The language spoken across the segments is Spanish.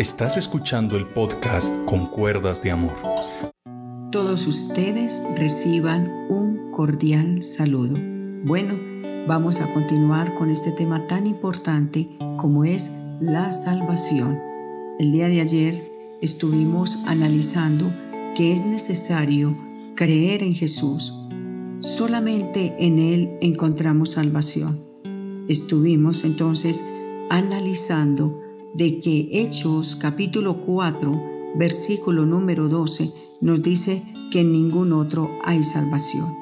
Estás escuchando el podcast Con Cuerdas de Amor. Todos ustedes reciban un cordial saludo. Bueno, vamos a continuar con este tema tan importante como es la salvación. El día de ayer estuvimos analizando que es necesario creer en Jesús. Solamente en Él encontramos salvación. Estuvimos entonces analizando de que Hechos capítulo 4, versículo número 12, nos dice que en ningún otro hay salvación.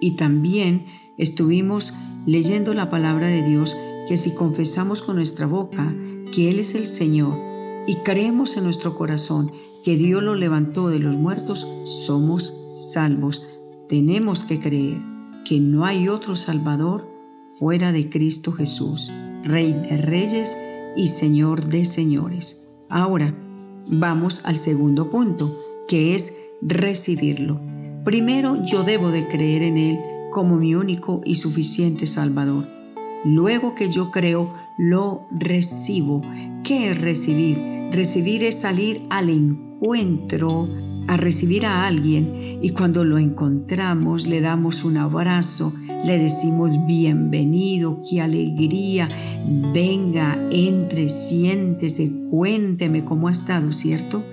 Y también estuvimos leyendo la palabra de Dios que si confesamos con nuestra boca que Él es el Señor y creemos en nuestro corazón que Dios lo levantó de los muertos, somos salvos. Tenemos que creer que no hay otro Salvador fuera de Cristo Jesús, Rey de Reyes y Señor de señores. Ahora, vamos al segundo punto, que es recibirlo. Primero yo debo de creer en Él como mi único y suficiente Salvador. Luego que yo creo, lo recibo. ¿Qué es recibir? Recibir es salir al encuentro, a recibir a alguien y cuando lo encontramos le damos un abrazo, le decimos bienvenido, qué alegría, venga, entre, siéntese, cuénteme cómo ha estado, ¿cierto?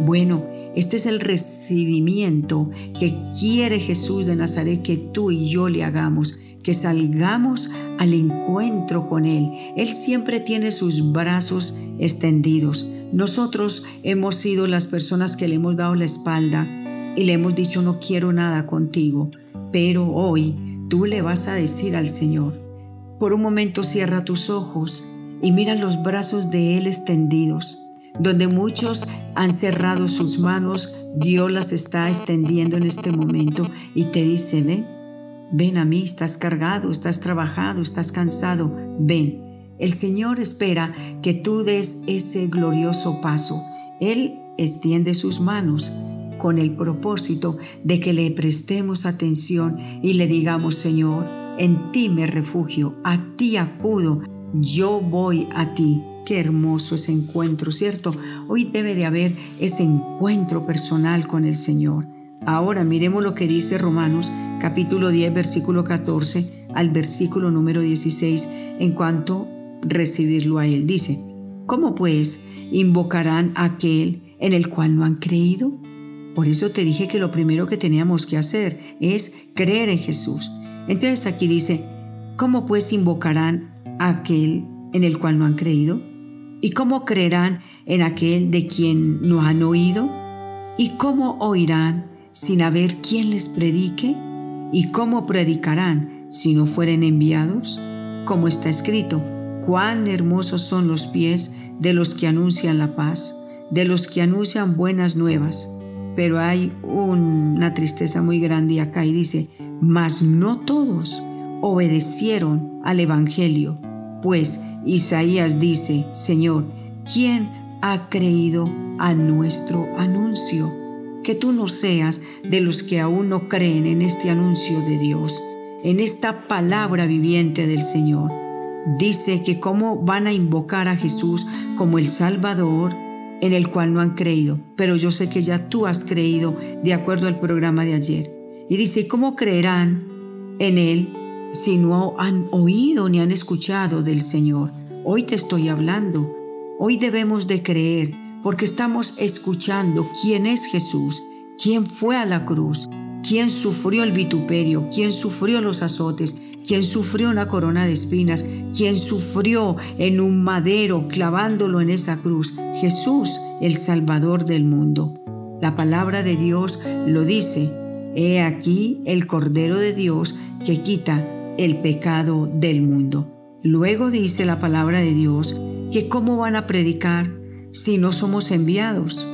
Bueno, este es el recibimiento que quiere Jesús de Nazaret que tú y yo le hagamos, que salgamos al encuentro con Él. Él siempre tiene sus brazos extendidos. Nosotros hemos sido las personas que le hemos dado la espalda y le hemos dicho no quiero nada contigo, pero hoy tú le vas a decir al Señor. Por un momento cierra tus ojos y mira los brazos de Él extendidos. Donde muchos han cerrado sus manos, Dios las está extendiendo en este momento y te dice, ven, ven a mí, estás cargado, estás trabajado, estás cansado, ven. El Señor espera que tú des ese glorioso paso. Él extiende sus manos con el propósito de que le prestemos atención y le digamos, Señor, en ti me refugio, a ti acudo, yo voy a ti. Qué hermoso ese encuentro, ¿cierto? Hoy debe de haber ese encuentro personal con el Señor. Ahora miremos lo que dice Romanos capítulo 10 versículo 14 al versículo número 16 en cuanto recibirlo a Él. Dice, ¿cómo pues invocarán a aquel en el cual no han creído? Por eso te dije que lo primero que teníamos que hacer es creer en Jesús. Entonces aquí dice, ¿cómo pues invocarán a aquel en el cual no han creído? ¿Y cómo creerán en aquel de quien no han oído? ¿Y cómo oirán sin haber quien les predique? ¿Y cómo predicarán si no fueren enviados? Como está escrito, cuán hermosos son los pies de los que anuncian la paz, de los que anuncian buenas nuevas pero hay una tristeza muy grande acá y dice, mas no todos obedecieron al Evangelio, pues Isaías dice, Señor, ¿quién ha creído a nuestro anuncio? Que tú no seas de los que aún no creen en este anuncio de Dios, en esta palabra viviente del Señor. Dice que cómo van a invocar a Jesús como el Salvador, en el cual no han creído, pero yo sé que ya tú has creído de acuerdo al programa de ayer. Y dice, ¿cómo creerán en Él si no han oído ni han escuchado del Señor? Hoy te estoy hablando. Hoy debemos de creer porque estamos escuchando quién es Jesús, quién fue a la cruz, quién sufrió el vituperio, quién sufrió los azotes, quien sufrió una corona de espinas, quien sufrió en un madero clavándolo en esa cruz, Jesús, el Salvador del mundo. La palabra de Dios lo dice, he aquí el Cordero de Dios que quita el pecado del mundo. Luego dice la palabra de Dios que cómo van a predicar si no somos enviados.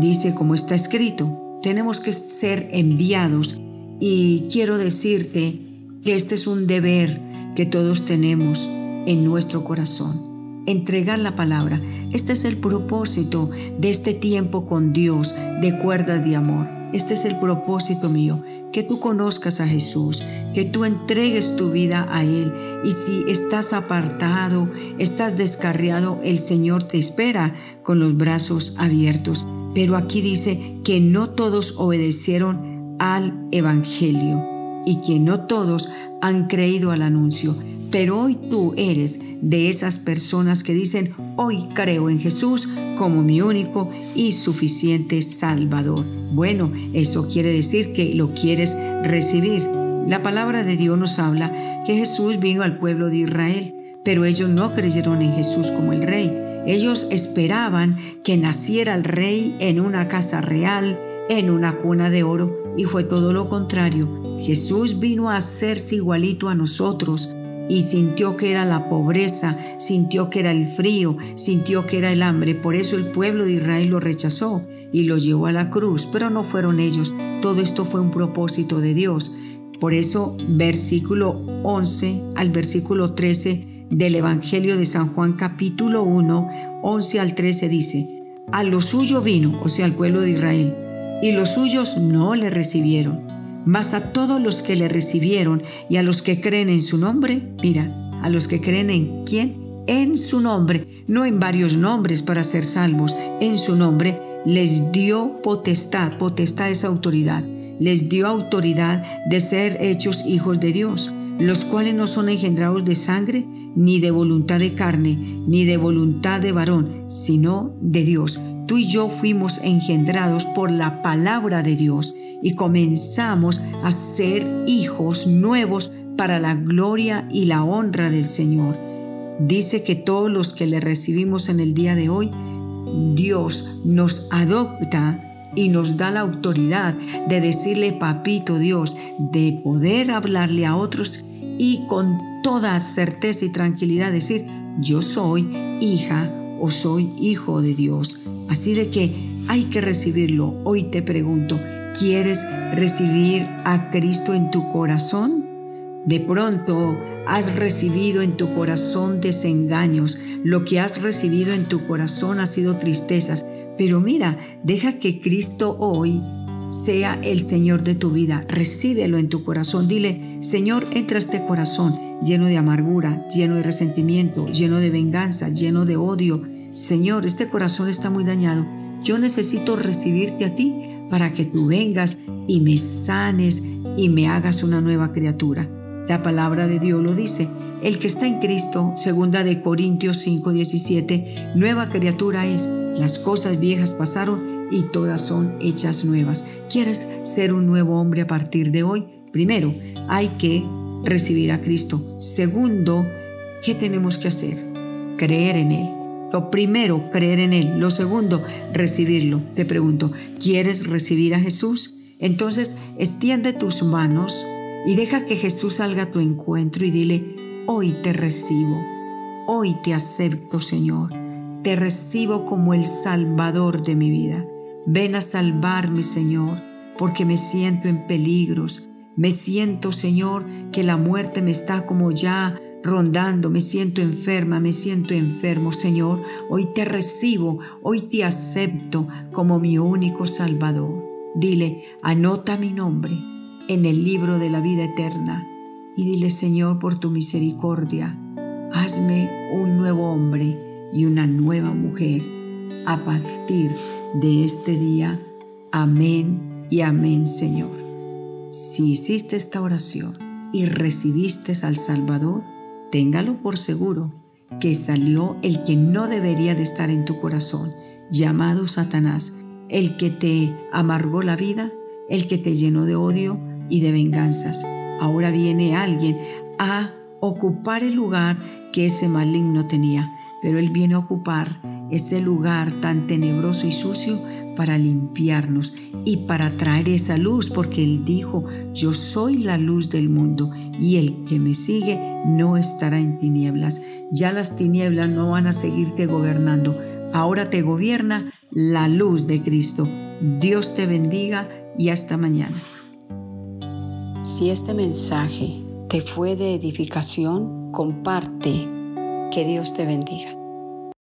Dice como está escrito, tenemos que ser enviados y quiero decirte que este es un deber que todos tenemos en nuestro corazón. Entregar la palabra. Este es el propósito de este tiempo con Dios de cuerdas de amor. Este es el propósito mío, que tú conozcas a Jesús, que tú entregues tu vida a Él. Y si estás apartado, estás descarriado, el Señor te espera con los brazos abiertos. Pero aquí dice que no todos obedecieron al Evangelio y que no todos han creído al anuncio. Pero hoy tú eres de esas personas que dicen, hoy creo en Jesús como mi único y suficiente Salvador. Bueno, eso quiere decir que lo quieres recibir. La palabra de Dios nos habla que Jesús vino al pueblo de Israel, pero ellos no creyeron en Jesús como el rey. Ellos esperaban que naciera el rey en una casa real, en una cuna de oro, y fue todo lo contrario. Jesús vino a hacerse igualito a nosotros, y sintió que era la pobreza, sintió que era el frío, sintió que era el hambre. Por eso el pueblo de Israel lo rechazó y lo llevó a la cruz, pero no fueron ellos. Todo esto fue un propósito de Dios. Por eso versículo 11 al versículo 13 del Evangelio de San Juan capítulo 1, 11 al 13 dice, a lo suyo vino, o sea, al pueblo de Israel, y los suyos no le recibieron mas a todos los que le recibieron y a los que creen en su nombre, mira, a los que creen en quién? En su nombre, no en varios nombres para ser salvos, en su nombre les dio potestad, potestad es autoridad, les dio autoridad de ser hechos hijos de Dios, los cuales no son engendrados de sangre, ni de voluntad de carne, ni de voluntad de varón, sino de Dios. Tú y yo fuimos engendrados por la palabra de Dios y comenzamos a ser hijos nuevos para la gloria y la honra del Señor. Dice que todos los que le recibimos en el día de hoy, Dios nos adopta y nos da la autoridad de decirle, papito Dios, de poder hablarle a otros y con toda certeza y tranquilidad decir, yo soy hija o soy hijo de Dios. Así de que hay que recibirlo. Hoy te pregunto, ¿Quieres recibir a Cristo en tu corazón? De pronto has recibido en tu corazón desengaños, lo que has recibido en tu corazón ha sido tristezas, pero mira, deja que Cristo hoy sea el Señor de tu vida, recíbelo en tu corazón, dile, Señor, entra este corazón lleno de amargura, lleno de resentimiento, lleno de venganza, lleno de odio. Señor, este corazón está muy dañado, yo necesito recibirte a ti para que tú vengas y me sanes y me hagas una nueva criatura. La palabra de Dios lo dice. El que está en Cristo, segunda de Corintios 5:17, nueva criatura es. Las cosas viejas pasaron y todas son hechas nuevas. ¿Quieres ser un nuevo hombre a partir de hoy? Primero, hay que recibir a Cristo. Segundo, ¿qué tenemos que hacer? Creer en Él. Lo primero, creer en Él. Lo segundo, recibirlo. Te pregunto, ¿quieres recibir a Jesús? Entonces, extiende tus manos y deja que Jesús salga a tu encuentro y dile, hoy te recibo, hoy te acepto, Señor. Te recibo como el Salvador de mi vida. Ven a salvarme, Señor, porque me siento en peligros. Me siento, Señor, que la muerte me está como ya rondando, me siento enferma, me siento enfermo, Señor, hoy te recibo, hoy te acepto como mi único Salvador. Dile, anota mi nombre en el libro de la vida eterna y dile, Señor, por tu misericordia, hazme un nuevo hombre y una nueva mujer a partir de este día. Amén y amén, Señor. Si hiciste esta oración y recibiste al Salvador, téngalo por seguro que salió el que no debería de estar en tu corazón, llamado Satanás, el que te amargó la vida, el que te llenó de odio y de venganzas. Ahora viene alguien a ocupar el lugar que ese maligno tenía, pero él viene a ocupar ese lugar tan tenebroso y sucio para limpiarnos y para traer esa luz, porque Él dijo, yo soy la luz del mundo y el que me sigue no estará en tinieblas. Ya las tinieblas no van a seguirte gobernando, ahora te gobierna la luz de Cristo. Dios te bendiga y hasta mañana. Si este mensaje te fue de edificación, comparte. Que Dios te bendiga.